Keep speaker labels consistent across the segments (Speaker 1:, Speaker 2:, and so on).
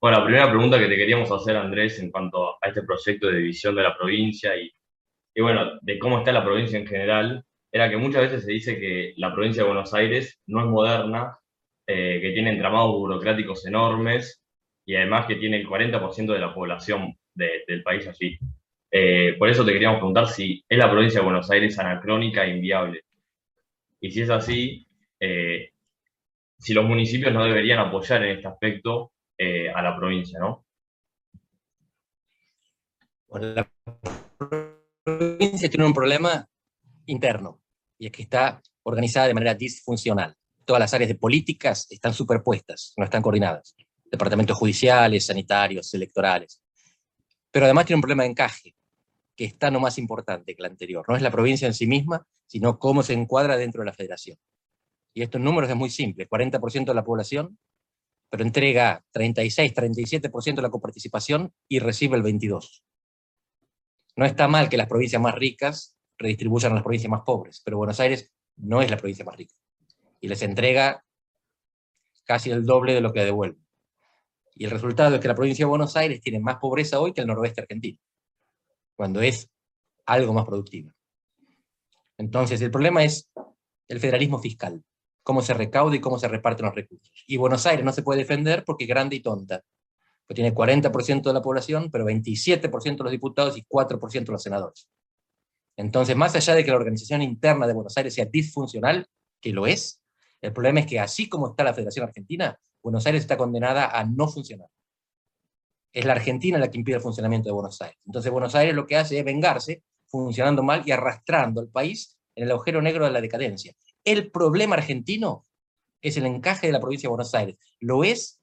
Speaker 1: Bueno, la primera pregunta que te queríamos hacer, Andrés, en cuanto a este proyecto de división de la provincia y, y bueno, de cómo está la provincia en general, era que muchas veces se dice que la provincia de Buenos Aires no es moderna, eh, que tiene entramados burocráticos enormes y además que tiene el 40% de la población del país allí. Eh, por eso te queríamos preguntar si es la provincia de Buenos Aires anacrónica e inviable. Y si es así, eh, si los municipios no deberían apoyar en este aspecto eh, a la provincia, ¿no?
Speaker 2: Bueno, la provincia tiene un problema interno, y es que está organizada de manera disfuncional. Todas las áreas de políticas están superpuestas, no están coordinadas. Departamentos judiciales, sanitarios, electorales. Pero además tiene un problema de encaje, que está no más importante que el anterior. No es la provincia en sí misma, sino cómo se encuadra dentro de la federación. Y estos números es muy simple, 40% de la población pero entrega 36, 37% de la coparticipación y recibe el 22%. No está mal que las provincias más ricas redistribuyan a las provincias más pobres, pero Buenos Aires no es la provincia más rica. Y les entrega casi el doble de lo que devuelve. Y el resultado es que la provincia de Buenos Aires tiene más pobreza hoy que el noroeste argentino, cuando es algo más productivo. Entonces, el problema es el federalismo fiscal cómo se recauda y cómo se reparten los recursos. Y Buenos Aires no se puede defender porque es grande y tonta. Pues tiene 40% de la población, pero 27% de los diputados y 4% de los senadores. Entonces, más allá de que la organización interna de Buenos Aires sea disfuncional, que lo es, el problema es que así como está la Federación Argentina, Buenos Aires está condenada a no funcionar. Es la Argentina la que impide el funcionamiento de Buenos Aires. Entonces Buenos Aires lo que hace es vengarse, funcionando mal y arrastrando al país en el agujero negro de la decadencia. El problema argentino es el encaje de la provincia de Buenos Aires. Lo es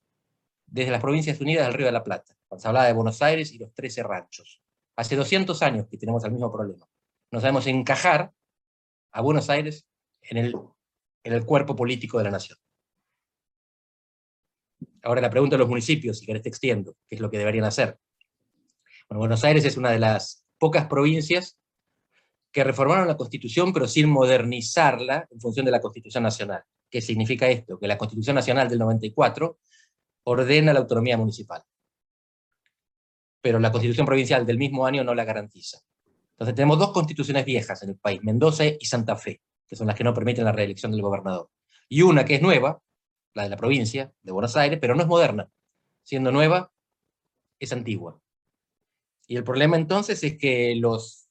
Speaker 2: desde las Provincias Unidas del Río de la Plata, cuando se hablaba de Buenos Aires y los 13 ranchos. Hace 200 años que tenemos el mismo problema. No sabemos encajar a Buenos Aires en el, cuerpo político de la nación. Ahora la pregunta de los municipios, si querés te extiendo, qué es lo que deberían hacer. Bueno, Buenos Aires es una de las pocas provincias que reformaron la Constitución pero sin modernizarla en función de la Constitución Nacional. ¿Qué significa esto? Que la Constitución Nacional del 94 ordena la autonomía municipal, pero la Constitución Provincial del mismo año no la garantiza. Entonces tenemos dos constituciones viejas en el país, Mendoza y Santa Fe, que son las que no permiten la reelección del gobernador. Y una que es nueva, la de la provincia de Buenos Aires, pero no es moderna. Siendo nueva, es antigua. Y el problema entonces es que los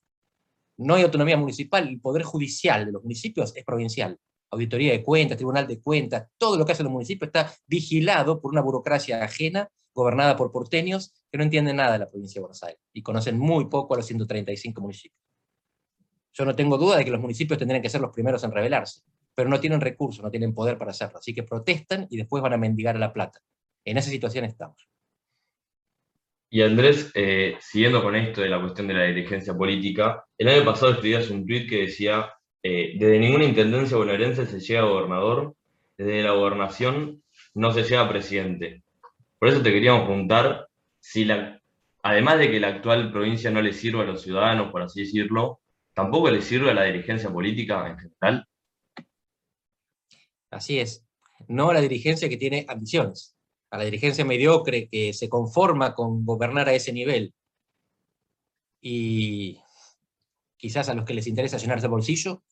Speaker 2: no hay autonomía municipal, el poder judicial de los municipios es provincial. Auditoría de cuentas, tribunal de cuentas, todo lo que hacen los municipios está vigilado por una burocracia ajena, gobernada por porteños, que no entienden nada de la provincia de Buenos Aires, y conocen muy poco a los 135 municipios. Yo no tengo duda de que los municipios tendrían que ser los primeros en rebelarse, pero no tienen recursos, no tienen poder para hacerlo, así que protestan y después van a mendigar a la plata. En esa situación estamos.
Speaker 1: Y Andrés, eh, siguiendo con esto de la cuestión de la dirigencia política, el año pasado escribías un tweet que decía, eh, desde ninguna intendencia bonaerense se llega gobernador, desde la gobernación no se llega presidente. Por eso te queríamos preguntar si la, además de que la actual provincia no le sirve a los ciudadanos, por así decirlo, tampoco le sirve a la dirigencia política en general.
Speaker 2: Así es. No a la dirigencia que tiene ambiciones a la dirigencia mediocre que se conforma con gobernar a ese nivel, y quizás a los que les interesa llenarse el bolsillo,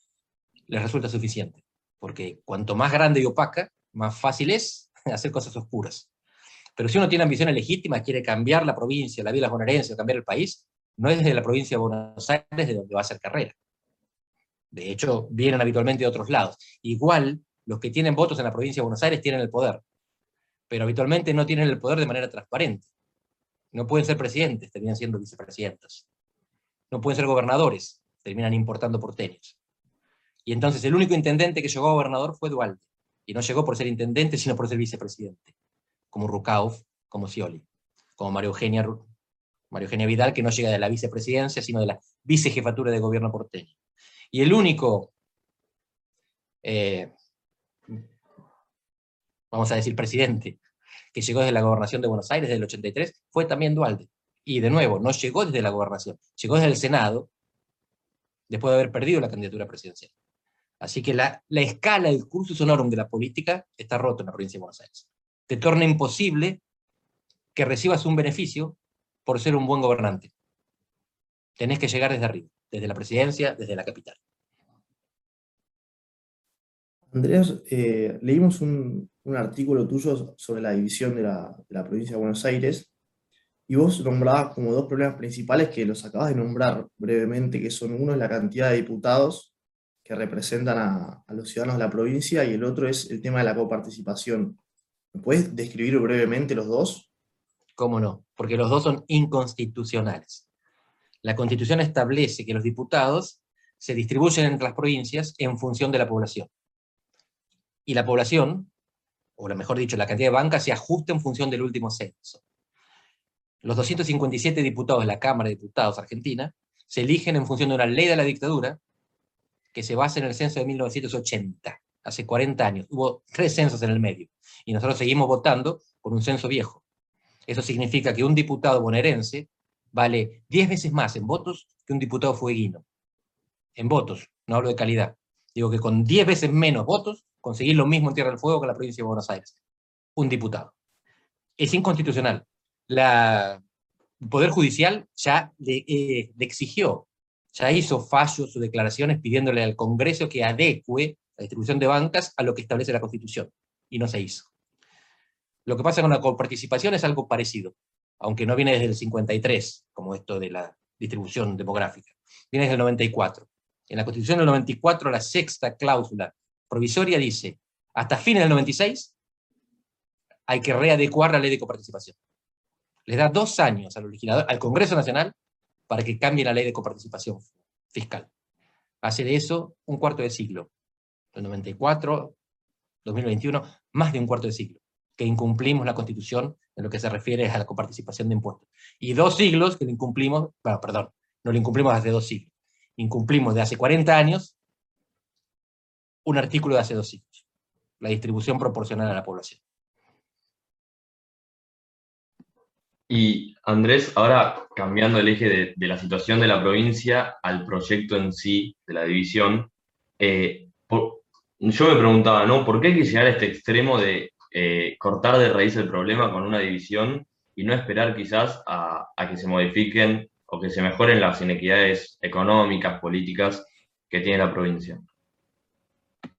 Speaker 2: les resulta suficiente. Porque cuanto más grande y opaca, más fácil es hacer cosas oscuras. Pero si uno tiene ambiciones legítimas, quiere cambiar la provincia, la vida bonaerense, cambiar el país, no es desde la provincia de Buenos Aires de donde va a hacer carrera. De hecho, vienen habitualmente de otros lados. Igual, los que tienen votos en la provincia de Buenos Aires tienen el poder pero habitualmente no tienen el poder de manera transparente. No pueden ser presidentes, terminan siendo vicepresidentes. No pueden ser gobernadores, terminan importando porteños. Y entonces el único intendente que llegó a gobernador fue Dualde, y no llegó por ser intendente, sino por ser vicepresidente, como Rukauf, como Scioli, como María Eugenia, María Eugenia Vidal, que no llega de la vicepresidencia, sino de la vicejefatura de gobierno porteño. Y el único eh, vamos a decir presidente, que llegó desde la gobernación de Buenos Aires desde el 83, fue también Dualde. Y de nuevo, no llegó desde la gobernación, llegó desde el Senado, después de haber perdido la candidatura presidencial. Así que la, la escala, el curso honorum de la política está roto en la provincia de Buenos Aires. Te torna imposible que recibas un beneficio por ser un buen gobernante. Tenés que llegar desde arriba, desde la presidencia, desde la capital.
Speaker 3: Andrés, eh, leímos un, artículo tuyo sobre la división de la, provincia de Buenos Aires y vos nombrabas como dos problemas principales que los acabas de nombrar brevemente, que son uno es la cantidad de diputados que representan a, a los ciudadanos de la provincia y el otro es el tema de la coparticipación. ¿Me puedes describir brevemente los dos?
Speaker 2: ¿Cómo no? Porque los dos son inconstitucionales. La Constitución establece que los diputados se distribuyen entre las provincias en función de la población. Y la población, o mejor dicho, la cantidad de bancas, se ajusta en función del último censo. Los 257 diputados de la Cámara de Diputados Argentina se eligen en función de una ley de la dictadura que se basa en el censo de 1980, hace 40 años. Hubo tres censos en el medio, y nosotros seguimos votando con un censo viejo. Eso significa que un diputado bonaerense vale 10 veces más en votos que un diputado fueguino. En votos, no hablo de calidad. Digo que con 10 veces menos votos conseguir lo mismo en Tierra del Fuego que en la provincia de Buenos Aires. Un diputado. Es inconstitucional. El Poder Judicial ya eh, le, exigió, ya hizo fallos o declaraciones pidiéndole al Congreso que adecue la distribución de bancas a lo que establece la Constitución, y no se hizo. Lo que pasa con la coparticipación es algo parecido, aunque no viene desde el 53, como esto de la distribución demográfica, viene desde el 94. En la Constitución del 94, la sexta cláusula provisoria dice, hasta fines del 96 hay que readecuar la ley de coparticipación. Les da dos años al legislador, al Congreso Nacional, para que cambie la ley de coparticipación fiscal. Hace de eso un cuarto de siglo. El 94, 2021, más de un cuarto de siglo, que incumplimos la Constitución en lo que se refiere a la coparticipación de impuestos. Y dos siglos que incumplimos, bueno, perdón, no lo incumplimos hace dos siglos. Incumplimos de hace 40 años un artículo de hace dos siglos, la distribución proporcional a la población.
Speaker 1: Y Andrés, ahora cambiando el eje de, la situación de la provincia al proyecto en sí de la división, eh, yo me preguntaba, ¿no? ¿Por qué hay que llegar a este extremo de eh, cortar de raíz el problema con una división y no esperar quizás a, a, que se modifiquen o que se mejoren las inequidades económicas, políticas que tiene la provincia?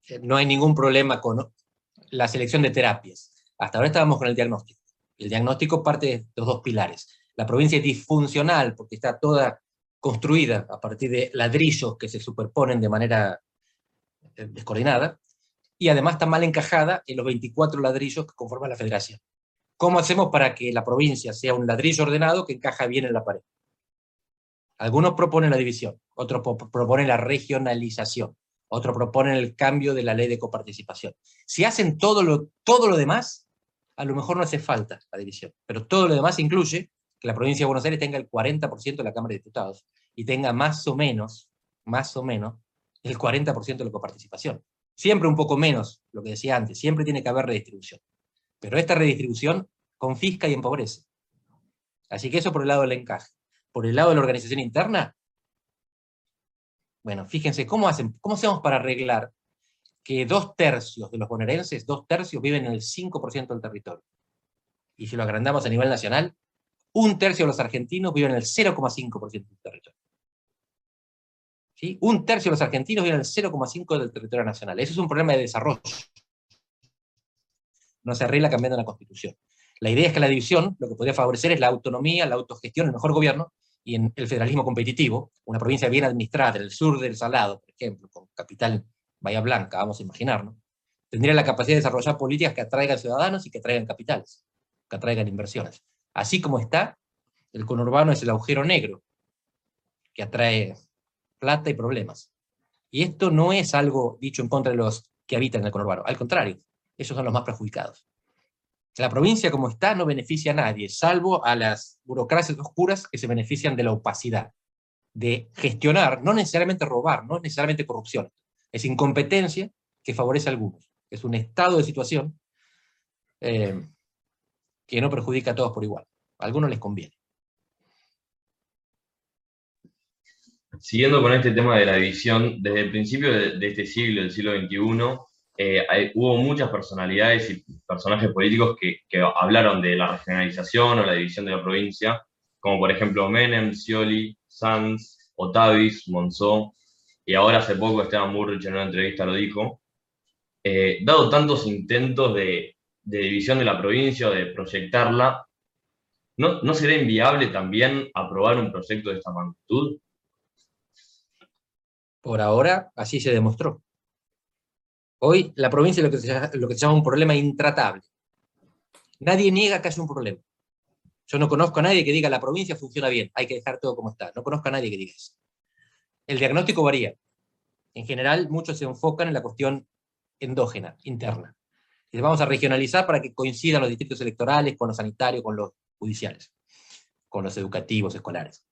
Speaker 2: Eh, no hay ningún problema con la selección de terapias. Hasta ahora estábamos con el diagnóstico. El diagnóstico parte de los dos pilares. La provincia es disfuncional porque está toda construida a partir de ladrillos que se superponen de manera eh, descoordinada, y además está mal encajada en los 24 ladrillos que conforman la federación. ¿Cómo hacemos para que la provincia sea un ladrillo ordenado que encaja bien en la pared? Algunos proponen la división, otros proponen la regionalización otro propone el cambio de la ley de coparticipación. Si hacen todo lo, todo lo demás, a lo mejor no hace falta la división, pero todo lo demás incluye que la provincia de Buenos Aires tenga el 40% de la Cámara de Diputados y tenga más o menos, más o menos, el 40% de la coparticipación. Siempre un poco menos, lo que decía antes, siempre tiene que haber redistribución. Pero esta redistribución confisca y empobrece. Así que eso por el lado del encaje. Por el lado de la organización interna, bueno, fíjense, ¿cómo, hacen, ¿cómo hacemos para arreglar que dos tercios de los bonaerenses, dos tercios viven en el 5% del territorio? Y si lo agrandamos a nivel nacional, un tercio de los argentinos viven en el 0,5% del territorio. ¿Sí? Un tercio de los argentinos viven en el 0,5% del territorio nacional. Eso es un problema de desarrollo. No se arregla cambiando la Constitución. La idea es que la división lo que podría favorecer es la autonomía, la autogestión, el mejor gobierno, y en el federalismo competitivo, una provincia bien administrada en el sur del Salado, por ejemplo, con capital Bahía Blanca, vamos a imaginarnos, tendría la capacidad de desarrollar políticas que atraigan ciudadanos y que atraigan capitales, que atraigan inversiones. Así como está, el conurbano es el agujero negro, que atrae plata y problemas. Y esto no es algo dicho en contra de los que habitan en el conurbano, al contrario, esos son los más perjudicados. La provincia como está no beneficia a nadie, salvo a las burocracias oscuras que se benefician de la opacidad, de gestionar, no necesariamente robar, no necesariamente corrupción, es incompetencia que favorece a algunos, es un estado de situación eh, que no perjudica a todos por igual, a algunos les conviene.
Speaker 1: Siguiendo con este tema de la división, desde el principio de, de este siglo, el siglo XXI, eh, hubo muchas personalidades y personajes políticos que, hablaron de la regionalización o la división de la provincia, como por ejemplo Menem, Scioli, Sanz, Otavis, Monzó, y ahora hace poco Esteban Burrich en una entrevista lo dijo, eh, dado tantos intentos de, de, división de la provincia o de proyectarla, ¿no, ¿no sería inviable también aprobar un proyecto de esta magnitud?
Speaker 2: Por ahora, así se demostró. Hoy la provincia es lo que se lo que se llama un problema intratable. Nadie niega que haya un problema. Yo no conozco a nadie que diga la provincia funciona bien, hay que dejar todo como está. No conozco a nadie que diga eso. El diagnóstico varía. En general, muchos se enfocan en la cuestión endógena, interna. Y vamos a regionalizar para que coincidan los distritos electorales con los sanitarios, con los judiciales, con los educativos, escolares.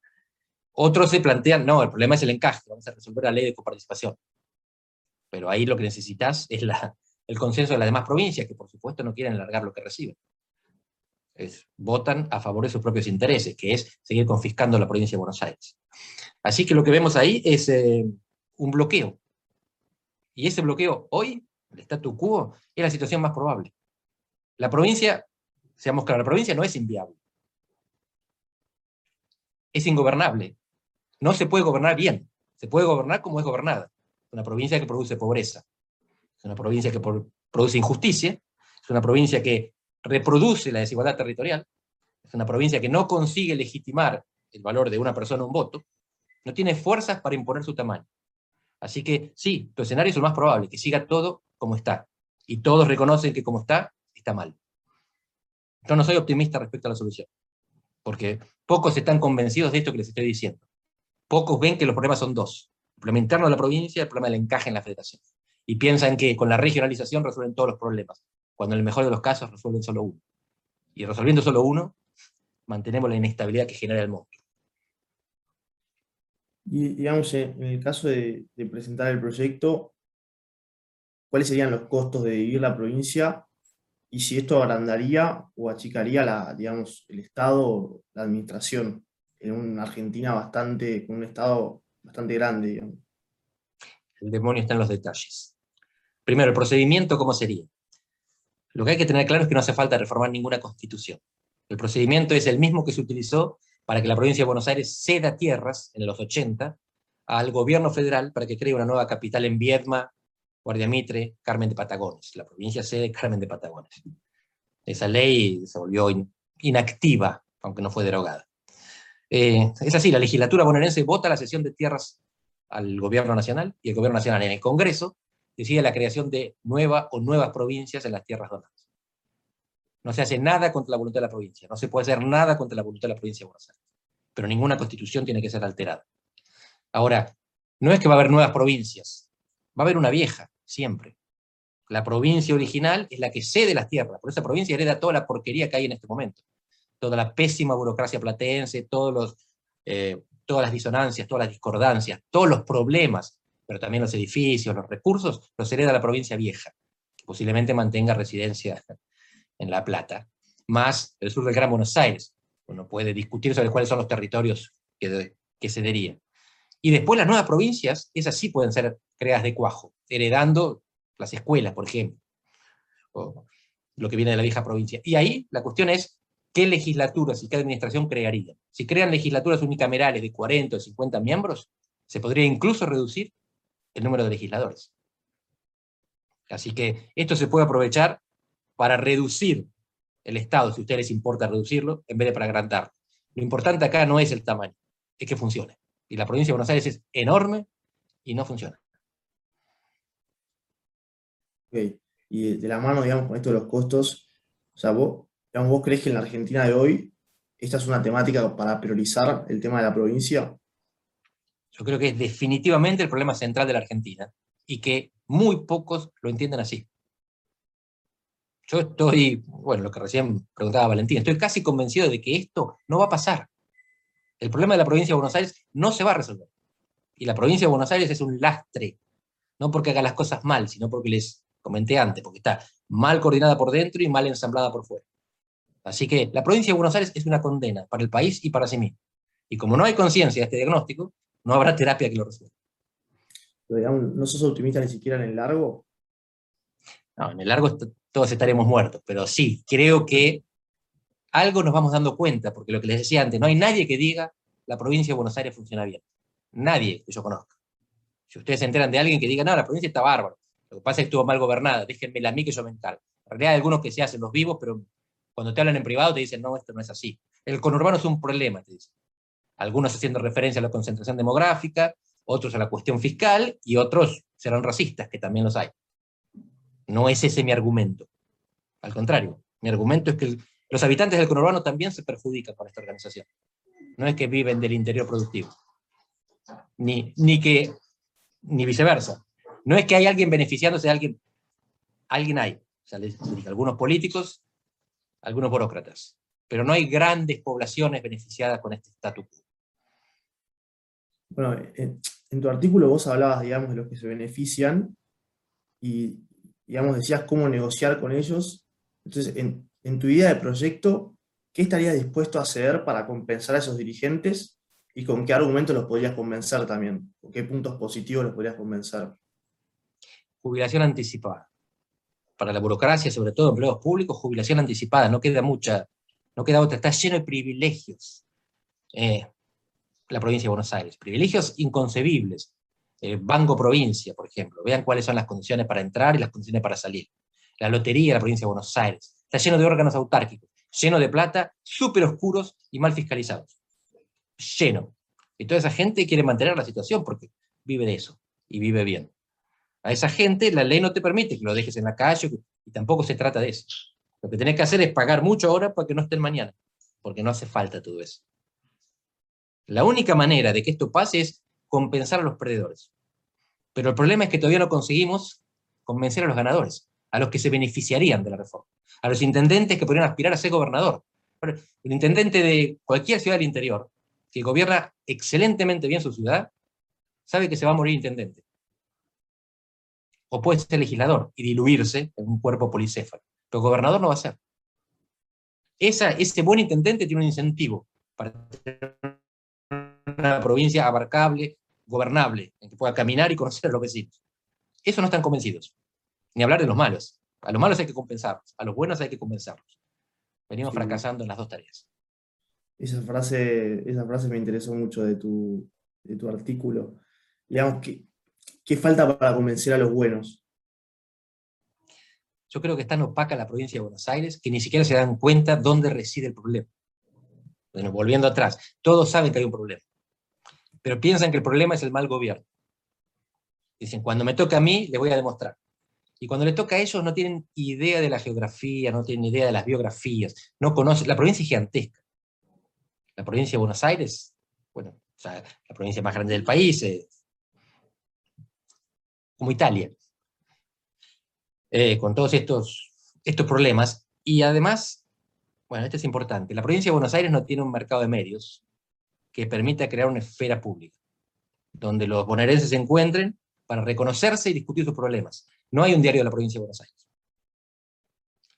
Speaker 2: Otros se plantean, no, el problema es el encaje, vamos a resolver la ley de coparticipación. Pero ahí lo que necesitas es el consenso de las demás provincias, que por supuesto no quieren alargar lo que reciben. Es, votan a favor de sus propios intereses, que es seguir confiscando la provincia de Buenos Aires. Así que lo que vemos ahí es eh, un bloqueo. Y ese bloqueo hoy, el statu quo, es la situación más probable. La provincia, seamos claros, la provincia no es inviable. Es ingobernable. No se puede gobernar bien. Se puede gobernar como es gobernada. Una provincia que produce pobreza. Es una provincia que produce injusticia. Es una provincia que reproduce la desigualdad territorial. Es una provincia que no consigue legitimar el valor de una persona un voto. No tiene fuerzas para imponer su tamaño. Así que sí, tu escenario es el más probable, que siga todo como está. Y todos reconocen que como está, está mal. Yo no soy optimista respecto a la solución, porque pocos están convencidos de esto que les estoy diciendo. Pocos ven que los problemas son dos. Problema interno la provincia el problema del encaje en la federación. Y piensan que con la regionalización resuelven todos los problemas, cuando en el mejor de los casos resuelven solo uno. Y resolviendo solo uno, mantenemos la inestabilidad que genera el monstruo.
Speaker 3: Y digamos, en el caso de, presentar el proyecto, ¿cuáles serían los costos de dividir la provincia? Y si esto agrandaría o achicaría el Estado, la administración, en una Argentina bastante, con un Estado bastante grande.
Speaker 2: El demonio está en los detalles. Primero, el procedimiento, ¿cómo sería? Lo que hay que tener claro es que no hace falta reformar ninguna constitución. El procedimiento es el mismo que se utilizó para que la provincia de Buenos Aires ceda tierras en los 80 al gobierno federal para que cree una nueva capital en Viedma, Guardia Mitre, Carmen de Patagones. La provincia sede Carmen de Patagones. Esa ley se volvió in, inactiva, aunque no fue derogada. Eh, es así, la legislatura bonaerense vota la cesión de tierras al gobierno nacional, y el gobierno nacional en el Congreso decide la creación de nueva o nuevas provincias en las tierras donadas. No se hace nada contra la voluntad de la provincia, no se puede hacer nada contra la voluntad de la provincia de Buenos Aires. Pero ninguna constitución tiene que ser alterada. Ahora, no es que va a haber nuevas provincias, va a haber una vieja, siempre. La provincia original es la que cede las tierras, por esa provincia hereda toda la porquería que hay en este momento. Toda la pésima burocracia platense, todos los, eh, todas las disonancias, todas las discordancias, todos los problemas, pero también los edificios, los recursos, los hereda la provincia vieja, que posiblemente mantenga residencia en La Plata, más el sur del Gran Buenos Aires. Uno puede discutir sobre cuáles son los territorios que, que cederían. Y después las nuevas provincias, esas sí pueden ser creadas de cuajo, heredando las escuelas, por ejemplo, o lo que viene de la vieja provincia. Y ahí la cuestión es qué legislaturas y qué administración crearían. Si crean legislaturas unicamerales de 40 o 50 miembros, se podría incluso reducir el número de legisladores. Así que esto se puede aprovechar para reducir el Estado, si a ustedes les importa reducirlo, en vez de para agrandarlo. Lo importante acá no es el tamaño, es que funcione. Y la provincia de Buenos Aires es enorme y no funciona.
Speaker 3: Okay. Y de la mano, digamos, con esto de los costos, o sea, vos, vos crees que en la Argentina de hoy esta es una temática para priorizar el tema de la provincia?
Speaker 2: Yo creo que es definitivamente el problema central de la Argentina y que muy pocos lo entienden así. Yo estoy, bueno, lo que recién preguntaba Valentín, estoy casi convencido de que esto no va a pasar. El problema de la provincia de Buenos Aires no se va a resolver. Y la provincia de Buenos Aires es un lastre, no porque haga las cosas mal, sino porque les comenté antes, porque está mal coordinada por dentro y mal ensamblada por fuera. Así que la provincia de Buenos Aires es una condena para el país y para sí mismo. Y como no hay conciencia de este diagnóstico, no habrá terapia que lo resuelva.
Speaker 3: ¿No sos optimista ni siquiera en el largo?
Speaker 2: No, en el largo todos estaremos muertos. Pero sí, creo que algo nos vamos dando cuenta, porque lo que les decía antes, no hay nadie que diga la provincia de Buenos Aires funciona bien. Nadie que yo conozca. Si ustedes se enteran de alguien que diga, no, la provincia está bárbara, lo que pasa es que estuvo mal gobernada, déjenme a mí que yo me encargo. En realidad hay algunos que se hacen los vivos, pero cuando te hablan en privado te dicen, no, esto no es así. El conurbano es un problema, te dicen. Algunos haciendo referencia a la concentración demográfica, otros a la cuestión fiscal, y otros serán racistas, que también los hay. No es ese mi argumento. Al contrario, mi argumento es que los habitantes del conurbano también se perjudican con esta organización. No es que viven del interior productivo. Ni, ni que, ni viceversa. No es que hay alguien beneficiándose de alguien. Alguien hay. O sea, algunos políticos, algunos burócratas. Pero no hay grandes poblaciones beneficiadas con este estatus
Speaker 3: Bueno, en, en tu artículo vos hablabas, digamos, de los que se benefician y, digamos, decías cómo negociar con ellos. Entonces, en, en tu idea de proyecto, ¿qué estarías dispuesto a hacer para compensar a esos dirigentes y con qué argumentos los podrías convencer también? ¿Con qué puntos positivos los podrías convencer?
Speaker 2: Jubilación anticipada. Para la burocracia, sobre todo empleados públicos, jubilación anticipada, no queda mucha, no queda otra, está lleno de privilegios. Eh, la provincia de Buenos Aires, privilegios inconcebibles. Eh, Banco Provincia, por ejemplo, vean cuáles son las condiciones para entrar y las condiciones para salir. La lotería de la provincia de Buenos Aires, está lleno de órganos autárquicos, lleno de plata, súper oscuros y mal fiscalizados. Lleno. Y toda esa gente quiere mantener la situación porque vive de eso y vive bien. A esa gente la ley no te permite que lo dejes en la calle y tampoco se trata de eso. Lo que tenés que hacer es pagar mucho ahora para que no estén mañana, porque no hace falta todo eso. La única manera de que esto pase es compensar a los perdedores. Pero el problema es que todavía no conseguimos convencer a los ganadores, a los que se beneficiarían de la reforma a los intendentes que podrían aspirar a ser gobernador. El intendente de cualquier ciudad del interior, que gobierna excelentemente bien su ciudad, sabe que se va a morir intendente. O puede ser legislador y diluirse en un cuerpo policéfalo. Pero gobernador no va a ser. Esa, ese buen intendente tiene un incentivo para tener una provincia abarcable, gobernable, en que pueda caminar y conocer a los vecinos. Eso no están convencidos. Ni hablar de los malos. A los malos hay que compensarlos, a los buenos hay que compensarlos. Venimos fracasando en las dos tareas.
Speaker 3: Esa frase, esa frase me interesó mucho de tu, de tu artículo. Digamos, ¿qué, ¿qué falta para convencer a los buenos?
Speaker 2: Yo creo que es tan opaca la provincia de Buenos Aires que ni siquiera se dan cuenta dónde reside el problema. Bueno, volviendo atrás, todos saben que hay un problema, pero piensan que el problema es el mal gobierno. Dicen, cuando me toca a mí, le voy a demostrar. Y cuando le toca a ellos no tienen idea de la geografía, no tienen idea de las biografías, no conocen, la provincia es gigantesca. La provincia de Buenos Aires, bueno, la provincia más grande del país, como Italia, eh, con todos estos, estos problemas. Y además, bueno, esto es importante, la provincia de Buenos Aires no tiene un mercado de medios que permita crear una esfera pública, donde los bonaerenses se encuentren para reconocerse y discutir sus problemas. No hay un diario de la provincia de Buenos Aires.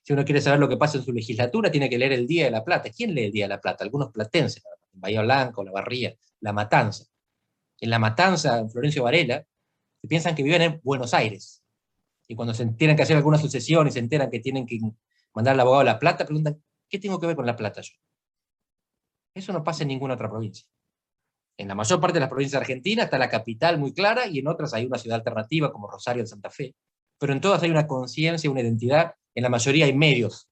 Speaker 2: Si uno quiere saber lo que pasa en su legislatura, tiene que leer el Día de la Plata. ¿Quién lee el Día de la Plata? Algunos platenses, Bahía Blanca, La Barría, La Matanza. En La Matanza, en Florencio Varela, se piensan que viven en Buenos Aires. Y cuando se tienen que hacer alguna sucesión y se enteran que tienen que mandar al abogado a La Plata, preguntan, ¿qué tengo que ver con La Plata yo? Eso no pasa en ninguna otra provincia. En la mayor parte de las provincias argentinas está la capital muy clara y en otras hay una ciudad alternativa como Rosario de Santa Fe pero en todas hay una conciencia, una identidad, en la mayoría hay medios,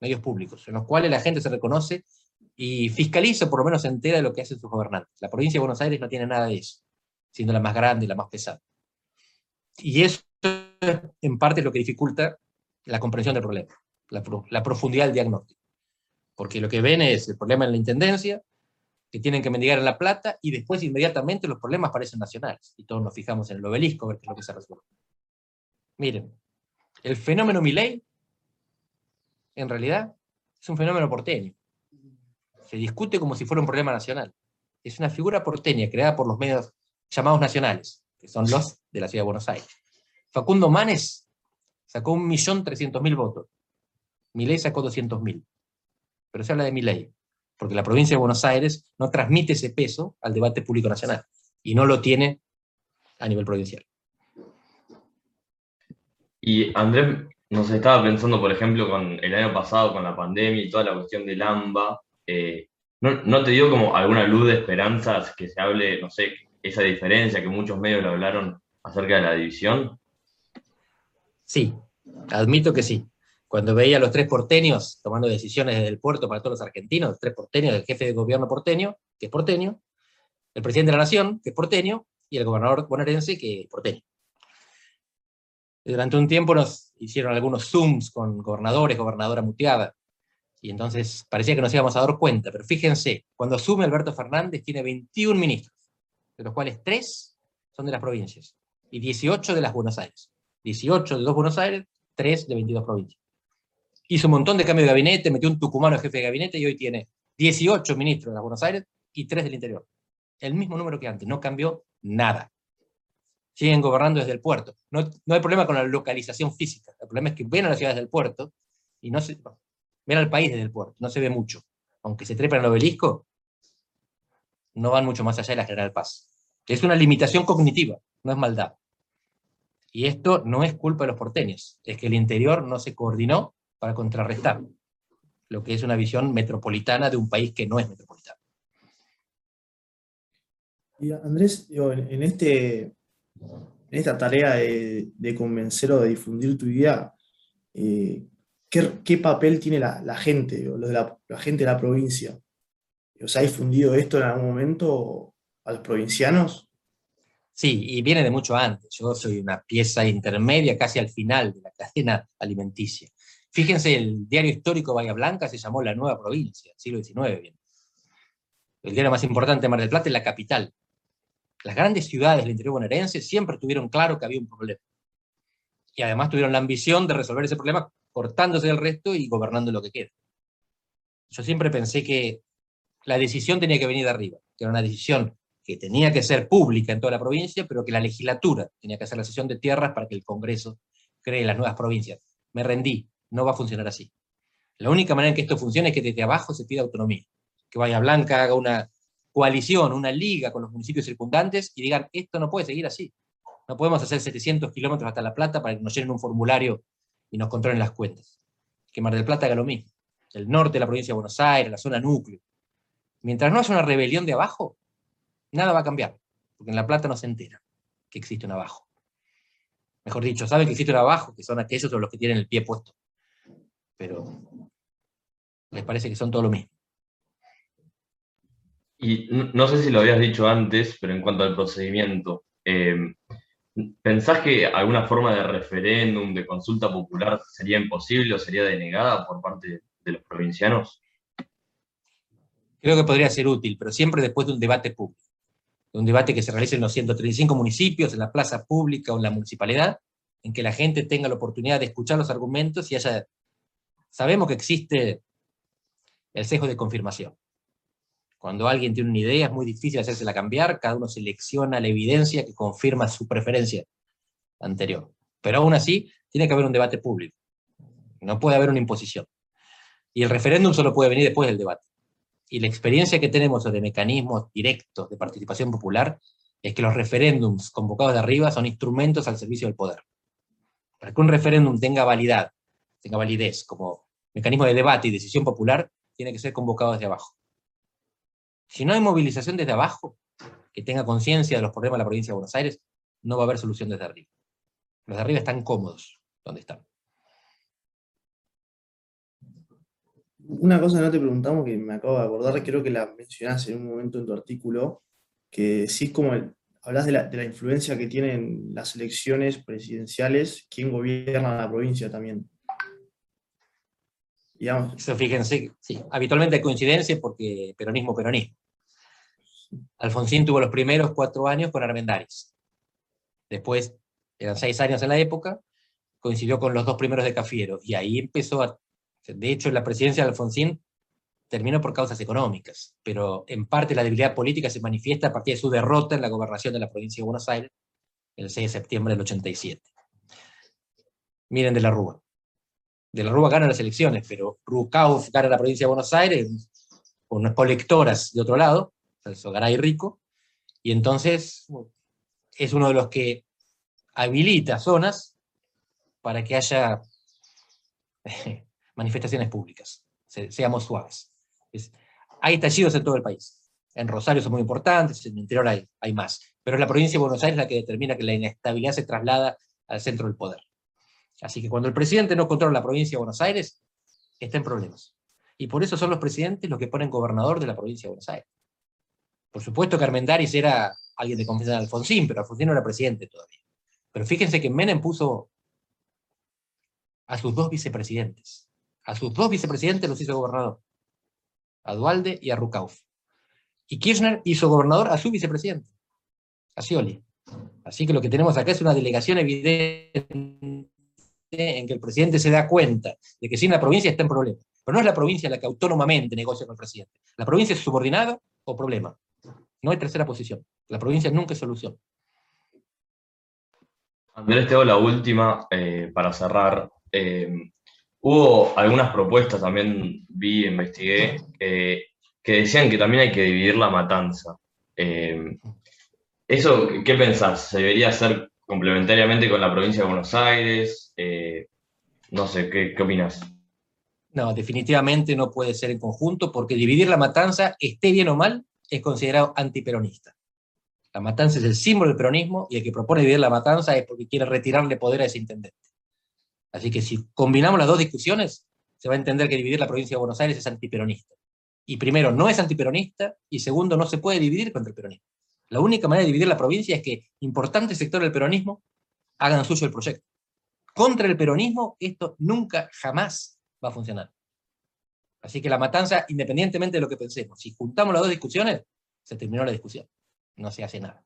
Speaker 2: medios públicos, en los cuales la gente se reconoce y fiscaliza, por lo menos se entera de lo que hacen sus gobernantes. La provincia de Buenos Aires no tiene nada de eso, siendo la más grande y la más pesada. Y eso en parte es lo que dificulta la comprensión del problema, la, profundidad del diagnóstico. Porque lo que ven es el problema en la intendencia, que tienen que mendigar en La Plata, y después inmediatamente los problemas parecen nacionales. Y todos nos fijamos en el obelisco a ver qué es lo que se resuelve. Miren, el fenómeno Milley, en realidad, es un fenómeno porteño. Se discute como si fuera un problema nacional. Es una figura porteña creada por los medios llamados nacionales, que son los de la ciudad de Buenos Aires. Facundo Manes sacó 1.300.000 votos. Milei sacó 200.000. Pero se habla de Milei, porque la provincia de Buenos Aires no transmite ese peso al debate público nacional, y no lo tiene a nivel provincial.
Speaker 1: Y Andrés, nos estaba pensando, por ejemplo, con el año pasado, con la pandemia y toda la cuestión del AMBA, eh, ¿no, ¿no, te dio como alguna luz de esperanzas que se hable, no sé, esa diferencia que muchos medios lo hablaron acerca de la división?
Speaker 2: Sí, admito que sí. Cuando veía a los tres porteños tomando decisiones desde el puerto para todos los argentinos, los tres porteños, el jefe de gobierno porteño, que es porteño, el presidente de la nación, que es porteño, y el gobernador bonaerense, que es porteño. Durante un tiempo nos hicieron algunos Zooms con gobernadores, gobernadora muteada, y entonces parecía que nos íbamos a dar cuenta, pero fíjense, cuando asume Alberto Fernández tiene 21 ministros, de los cuales 3 son de las provincias, y 18 de las Buenos Aires. 18 de dos Buenos Aires, 3 de 22 provincias. Hizo un montón de cambio de gabinete, metió un tucumano jefe de gabinete y hoy tiene 18 ministros de las Buenos Aires y 3 del interior. El mismo número que antes, no cambió nada siguen gobernando desde el puerto. No, no hay problema con la localización física, el problema es que ven a las ciudades del puerto y no se, ven al país desde el puerto, no se ve mucho. Aunque se trepan al obelisco, no van mucho más allá de la General Paz. Es una limitación cognitiva, no es maldad. Y esto no es culpa de los porteños, es que el interior no se coordinó para contrarrestar lo que es una visión metropolitana de un país que no es metropolitano.
Speaker 3: Y Andrés, en este en esta tarea de, convencer o de difundir tu idea, eh, ¿qué, papel tiene la, gente, o la, gente de la provincia? ¿Os ha difundido esto en algún momento a los provincianos?
Speaker 2: Sí, y viene de mucho antes. Yo soy una pieza intermedia, casi al final de la cadena alimenticia. Fíjense, el diario histórico Bahía Blanca se llamó La Nueva Provincia, siglo XIX. Bien. El diario más importante de Mar del Plata es la capital. Las grandes ciudades del interior bonaerense siempre tuvieron claro que había un problema. Y además tuvieron la ambición de resolver ese problema cortándose del resto y gobernando lo que queda. Yo siempre pensé que la decisión tenía que venir de arriba, que era una decisión que tenía que ser pública en toda la provincia, pero que la legislatura tenía que hacer la sesión de tierras para que el Congreso cree las nuevas provincias. Me rendí, no va a funcionar así. La única manera en que esto funcione es que desde abajo se pida autonomía. Que Vaya Blanca haga una coalición, una liga con los municipios circundantes y digan, esto no puede seguir así. No podemos hacer 700 kilómetros hasta La Plata para que nos llenen un formulario y nos controlen las cuentas. Que Mar del Plata haga lo mismo. El norte de la provincia de Buenos Aires, la zona núcleo. Mientras no haya una rebelión de abajo, nada va a cambiar. Porque en La Plata no se entera que existe un abajo. Mejor dicho, saben que existe un abajo, que son aquellos los que tienen el pie puesto. Pero les parece que son todo lo mismo.
Speaker 1: Y no sé si lo habías dicho antes, pero en cuanto al procedimiento, eh, ¿pensás que alguna forma de referéndum, de consulta popular sería imposible o sería denegada por parte de los provincianos?
Speaker 2: Creo que podría ser útil, pero siempre después de un debate público. Un debate que se realice en los 135 municipios, en la plaza pública o en la municipalidad, en que la gente tenga la oportunidad de escuchar los argumentos y haya... Sabemos que existe el sesgo de confirmación. Cuando alguien tiene una idea es muy difícil hacérsela cambiar, cada uno selecciona la evidencia que confirma su preferencia anterior. Pero aún así, tiene que haber un debate público. No puede haber una imposición. Y el referéndum solo puede venir después del debate. Y la experiencia que tenemos sobre mecanismos directos de participación popular es que los referéndums convocados de arriba son instrumentos al servicio del poder. Para que un referéndum tenga validad, tenga validez como mecanismo de debate y decisión popular, tiene que ser convocado desde abajo. Si no hay movilización desde abajo, que tenga conciencia de los problemas de la provincia de Buenos Aires, no va a haber solución desde arriba. Los de arriba están cómodos donde están.
Speaker 3: Una cosa que no te preguntamos, que me acabo de acordar, creo que la mencionaste en un momento en tu artículo, que sí como hablas de la, influencia que tienen las elecciones presidenciales, quién gobierna la provincia también.
Speaker 2: Eso fíjense, sí, habitualmente hay coincidencia porque peronismo, peronismo. Alfonsín tuvo los primeros cuatro años con Armendáriz. Después, eran seis años en la época, coincidió con los dos primeros de Cafiero, y ahí empezó a... De hecho, la presidencia de Alfonsín terminó por causas económicas, pero en parte la debilidad política se manifiesta a partir de su derrota en la gobernación de la provincia de Buenos Aires, el 6 de septiembre del 87. Miren de la Rúa. De la Rúa gana las elecciones, pero Rucauf gana la provincia de Buenos Aires, con unas colectoras de otro lado, Garay Rico, y entonces es uno de los que habilita zonas para que haya manifestaciones públicas, seamos suaves. hay estallidos en todo el país. En Rosario son muy importantes, en el interior hay, hay más. Pero es la provincia de Buenos Aires la que determina que la inestabilidad se traslada al centro del poder. Así que cuando el presidente no controla la provincia de Buenos Aires, está en problemas. Y por eso son los presidentes los que ponen gobernador de la provincia de Buenos Aires. Por supuesto que Armendáriz era alguien de confianza de Alfonsín, pero Alfonsín no era presidente todavía. Pero fíjense que Menem puso a sus dos vicepresidentes. A sus dos vicepresidentes los hizo gobernador. A Dualde y a Rucauf. Y Kirchner hizo gobernador a su vicepresidente, a Scioli. Así que lo que tenemos acá es una delegación evidente en que el presidente se da cuenta de que si la provincia está en problema. Pero no es la provincia la que autónomamente negocia con el presidente. La provincia es subordinada o problema. No hay tercera posición. La provincia nunca es solución.
Speaker 1: Andrés, tengo la última eh, para cerrar. Eh, hubo algunas propuestas, también vi, investigué, que decían que también hay que dividir la matanza. Eh, ¿Eso qué pensás? ¿Se debería hacer complementariamente con la provincia de Buenos Aires? no sé, ¿qué, ¿qué opinas?
Speaker 2: No, definitivamente no puede ser en conjunto, porque dividir la matanza, esté bien o mal, es considerado antiperonista. La matanza es el símbolo del peronismo y el que propone dividir la matanza es porque quiere retirarle poder a ese intendente. Así que si combinamos las dos discusiones, se va a entender que dividir la provincia de Buenos Aires es antiperonista. Y primero, no es antiperonista, y segundo, no se puede dividir contra el peronismo. La única manera de dividir la provincia es que importantes sectores del peronismo hagan suyo el proyecto. Contra el peronismo, esto nunca, jamás va a funcionar. Así que la matanza, independientemente de lo que pensemos, si juntamos las dos discusiones, se terminó la discusión. No se hace nada.